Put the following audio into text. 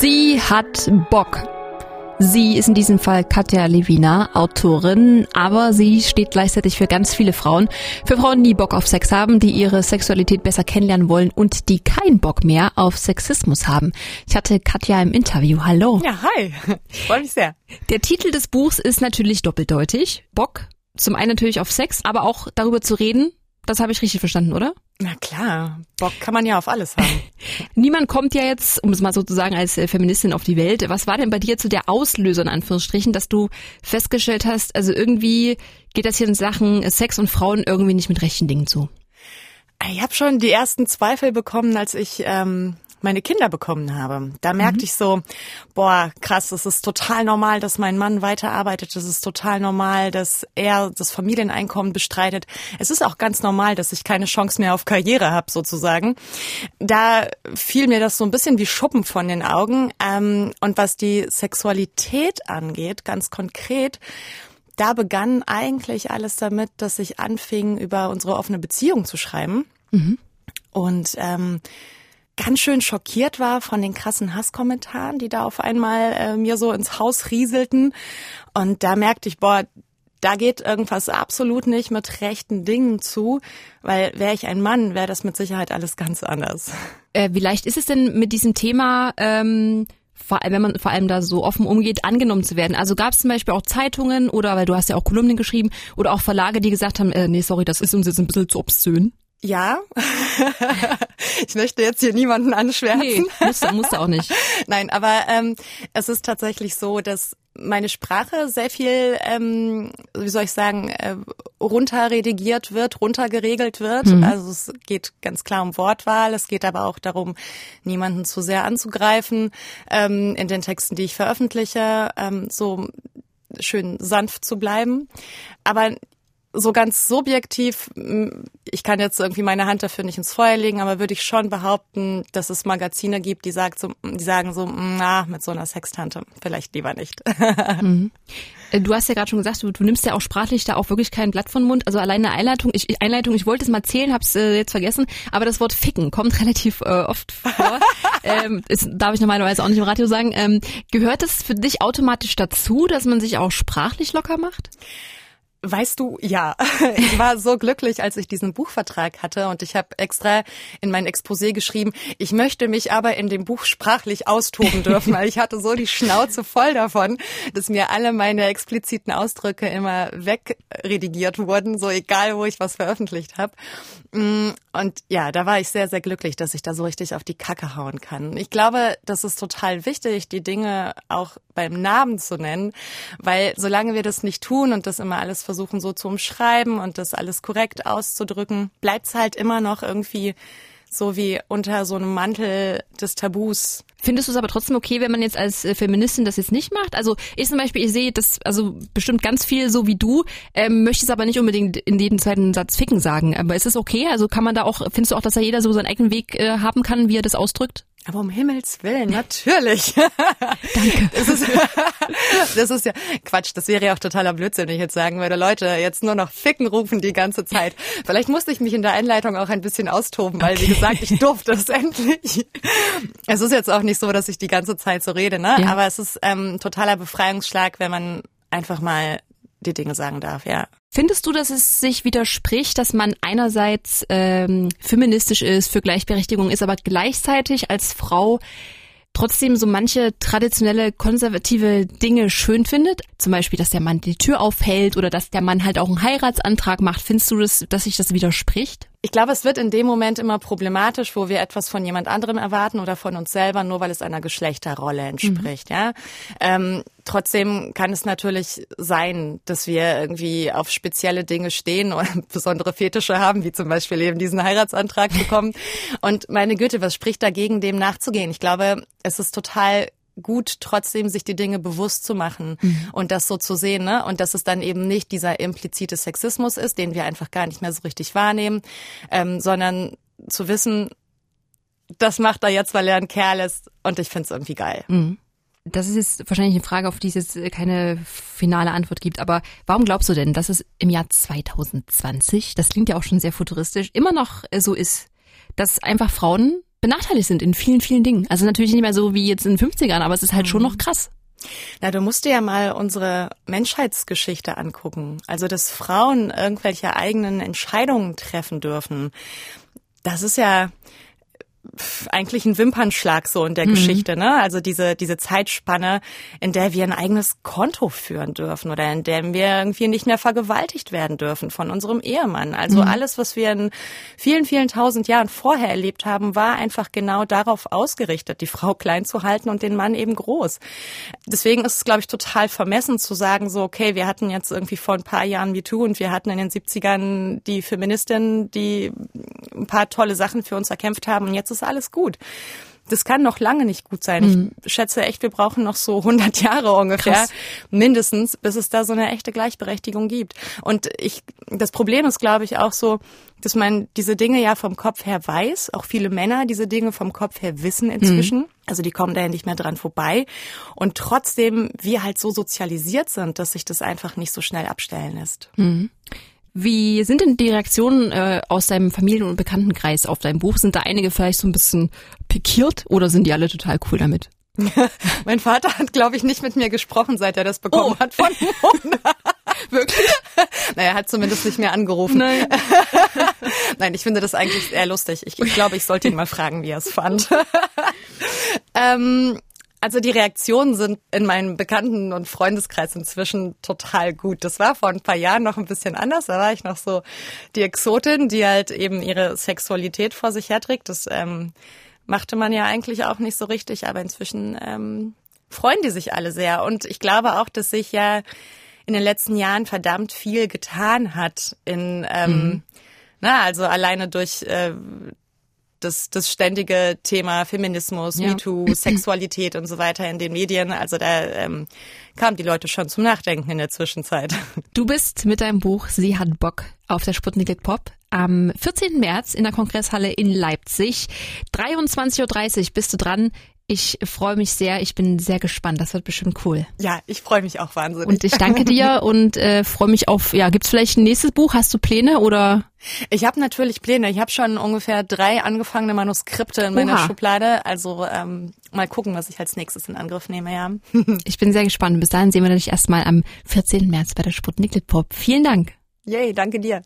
Sie hat Bock. Sie ist in diesem Fall Katja Levina, Autorin, aber sie steht gleichzeitig für ganz viele Frauen. Für Frauen, die Bock auf Sex haben, die ihre Sexualität besser kennenlernen wollen und die keinen Bock mehr auf Sexismus haben. Ich hatte Katja im Interview. Hallo. Ja, hi. Ich freue mich sehr. Der Titel des Buchs ist natürlich doppeldeutig. Bock, zum einen natürlich auf Sex, aber auch darüber zu reden. Das habe ich richtig verstanden, oder? Na klar, Bock kann man ja auf alles haben. Niemand kommt ja jetzt, um es mal so zu sagen, als äh, Feministin auf die Welt. Was war denn bei dir zu der Auslöser in Anführungsstrichen, dass du festgestellt hast, also irgendwie geht das hier in Sachen Sex und Frauen irgendwie nicht mit rechten Dingen zu? Ich habe schon die ersten Zweifel bekommen, als ich ähm, meine Kinder bekommen habe. Da merkte mhm. ich so, boah, krass, es ist total normal, dass mein Mann weiterarbeitet. Es ist total normal, dass er das Familieneinkommen bestreitet. Es ist auch ganz normal, dass ich keine Chance mehr auf Karriere habe, sozusagen. Da fiel mir das so ein bisschen wie Schuppen von den Augen. Ähm, und was die Sexualität angeht, ganz konkret, da begann eigentlich alles damit, dass ich anfing, über unsere offene Beziehung zu schreiben. Mhm. Und ähm, ganz schön schockiert war von den krassen Hasskommentaren, die da auf einmal äh, mir so ins Haus rieselten. Und da merkte ich, boah, da geht irgendwas absolut nicht mit rechten Dingen zu, weil wäre ich ein Mann, wäre das mit Sicherheit alles ganz anders. Äh, wie leicht ist es denn mit diesem Thema, ähm, vor, wenn man vor allem da so offen umgeht, angenommen zu werden? Also gab es zum Beispiel auch Zeitungen oder, weil du hast ja auch Kolumnen geschrieben, oder auch Verlage, die gesagt haben, äh, nee, sorry, das ist uns jetzt ein bisschen zu obszön? Ja, ich möchte jetzt hier niemanden anschwärzen. Nee, musste, musste auch nicht. Nein, aber ähm, es ist tatsächlich so, dass meine Sprache sehr viel, ähm, wie soll ich sagen, äh, runterredigiert wird, runtergeregelt wird. Mhm. Also es geht ganz klar um Wortwahl, es geht aber auch darum, niemanden zu sehr anzugreifen ähm, in den Texten, die ich veröffentliche, ähm, so schön sanft zu bleiben. Aber so ganz subjektiv, ich kann jetzt irgendwie meine Hand dafür nicht ins Feuer legen, aber würde ich schon behaupten, dass es Magazine gibt, die, sagt so, die sagen so, na, mit so einer Sextante vielleicht lieber nicht. Mhm. Äh, du hast ja gerade schon gesagt, du, du, nimmst ja auch sprachlich da auch wirklich kein Blatt von Mund. Also alleine Einleitung, ich, Einleitung, ich wollte es mal zählen, hab's äh, jetzt vergessen, aber das Wort ficken kommt relativ äh, oft vor. ähm, ist, darf ich normalerweise auch nicht im Radio sagen. Ähm, gehört es für dich automatisch dazu, dass man sich auch sprachlich locker macht? Weißt du, ja. Ich war so glücklich, als ich diesen Buchvertrag hatte und ich habe extra in mein Exposé geschrieben, ich möchte mich aber in dem Buch sprachlich austoben dürfen, weil ich hatte so die Schnauze voll davon, dass mir alle meine expliziten Ausdrücke immer wegredigiert wurden, so egal, wo ich was veröffentlicht habe. Mm, und ja, da war ich sehr, sehr glücklich, dass ich da so richtig auf die Kacke hauen kann. Ich glaube, das ist total wichtig, die Dinge auch beim Namen zu nennen, weil solange wir das nicht tun und das immer alles versuchen so zu umschreiben und das alles korrekt auszudrücken, bleibt's halt immer noch irgendwie so wie unter so einem Mantel des Tabus. Findest du es aber trotzdem okay, wenn man jetzt als äh, Feministin das jetzt nicht macht? Also ich zum Beispiel, ich sehe das also bestimmt ganz viel so wie du, ähm, möchte es aber nicht unbedingt in jedem zweiten Satz ficken sagen. Aber ist es okay? Also kann man da auch, findest du auch, dass da jeder so seinen eigenen Weg äh, haben kann, wie er das ausdrückt? Aber um Himmels Willen, natürlich. Danke. Das ist, das ist ja Quatsch. Das wäre ja auch totaler Blödsinn, wenn ich jetzt sagen würde, Leute, jetzt nur noch Ficken rufen die ganze Zeit. Vielleicht musste ich mich in der Einleitung auch ein bisschen austoben, weil, okay. wie gesagt, ich durfte es endlich. Es ist jetzt auch nicht so, dass ich die ganze Zeit so rede, ne? Ja. Aber es ist ähm, totaler Befreiungsschlag, wenn man einfach mal die Dinge sagen darf, ja. Findest du, dass es sich widerspricht, dass man einerseits ähm, feministisch ist, für Gleichberechtigung ist, aber gleichzeitig als Frau trotzdem so manche traditionelle konservative Dinge schön findet? Zum Beispiel, dass der Mann die Tür aufhält oder dass der Mann halt auch einen Heiratsantrag macht. Findest du, das, dass sich das widerspricht? Ich glaube, es wird in dem Moment immer problematisch, wo wir etwas von jemand anderem erwarten oder von uns selber, nur weil es einer Geschlechterrolle entspricht. Mhm. Ja, ähm, trotzdem kann es natürlich sein, dass wir irgendwie auf spezielle Dinge stehen oder besondere Fetische haben, wie zum Beispiel eben diesen Heiratsantrag bekommen. Und meine Güte, was spricht dagegen, dem nachzugehen? Ich glaube, es ist total gut, trotzdem sich die Dinge bewusst zu machen mhm. und das so zu sehen, ne? Und dass es dann eben nicht dieser implizite Sexismus ist, den wir einfach gar nicht mehr so richtig wahrnehmen, ähm, sondern zu wissen, das macht er jetzt, weil er ein Kerl ist und ich finde es irgendwie geil. Mhm. Das ist jetzt wahrscheinlich eine Frage, auf die es jetzt keine finale Antwort gibt, aber warum glaubst du denn, dass es im Jahr 2020, das klingt ja auch schon sehr futuristisch, immer noch so ist, dass einfach Frauen benachteiligt sind in vielen, vielen Dingen. Also natürlich nicht mehr so wie jetzt in den 50ern, aber es ist halt mhm. schon noch krass. Na, du musst dir ja mal unsere Menschheitsgeschichte angucken. Also, dass Frauen irgendwelche eigenen Entscheidungen treffen dürfen. Das ist ja, eigentlich ein Wimpernschlag so in der mhm. Geschichte, ne? Also diese diese Zeitspanne, in der wir ein eigenes Konto führen dürfen oder in der wir irgendwie nicht mehr vergewaltigt werden dürfen von unserem Ehemann. Also mhm. alles, was wir in vielen vielen tausend Jahren vorher erlebt haben, war einfach genau darauf ausgerichtet, die Frau klein zu halten und den Mann eben groß. Deswegen ist es, glaube ich, total vermessen zu sagen, so okay, wir hatten jetzt irgendwie vor ein paar Jahren MeToo und wir hatten in den 70ern die Feministin, die ein paar tolle Sachen für uns erkämpft haben und jetzt ist alles gut. Das kann noch lange nicht gut sein. Mhm. Ich schätze echt, wir brauchen noch so 100 Jahre ungefähr, Krass. mindestens, bis es da so eine echte Gleichberechtigung gibt. Und ich, das Problem ist, glaube ich, auch so, dass man diese Dinge ja vom Kopf her weiß. Auch viele Männer diese Dinge vom Kopf her wissen inzwischen. Mhm. Also die kommen da ja nicht mehr dran vorbei. Und trotzdem wir halt so sozialisiert sind, dass sich das einfach nicht so schnell abstellen lässt. Mhm. Wie sind denn die Reaktionen äh, aus deinem Familien- und Bekanntenkreis auf dein Buch? Sind da einige vielleicht so ein bisschen pikiert oder sind die alle total cool damit? mein Vater hat, glaube ich, nicht mit mir gesprochen, seit er das bekommen oh. hat von Mona. Wirklich? Naja, er hat zumindest nicht mehr angerufen. Nein. Nein, ich finde das eigentlich eher lustig. Ich, ich glaube, ich sollte ihn mal fragen, wie er es fand. ähm, also die Reaktionen sind in meinem Bekannten- und Freundeskreis inzwischen total gut. Das war vor ein paar Jahren noch ein bisschen anders. Da war ich noch so die Exotin, die halt eben ihre Sexualität vor sich herträgt. Das ähm, machte man ja eigentlich auch nicht so richtig, aber inzwischen ähm, freuen die sich alle sehr. Und ich glaube auch, dass sich ja in den letzten Jahren verdammt viel getan hat in ähm, mhm. na, also alleine durch äh, das, das ständige Thema Feminismus, ja. MeToo, Sexualität und so weiter in den Medien. Also da ähm, kamen die Leute schon zum Nachdenken in der Zwischenzeit. Du bist mit deinem Buch Sie hat Bock auf der Sputnik Pop am 14. März in der Kongresshalle in Leipzig. 23.30 Uhr bist du dran. Ich freue mich sehr. Ich bin sehr gespannt. Das wird bestimmt cool. Ja, ich freue mich auch wahnsinnig. Und ich danke dir und äh, freue mich auf. Ja, gibt's vielleicht ein nächstes Buch? Hast du Pläne oder? Ich habe natürlich Pläne. Ich habe schon ungefähr drei angefangene Manuskripte in meiner Oha. Schublade. Also ähm, mal gucken, was ich als nächstes in Angriff nehme. Ja. ich bin sehr gespannt. Bis dahin sehen wir dich erstmal am 14. März bei der Sputnik Pop. Vielen Dank. Yay, danke dir.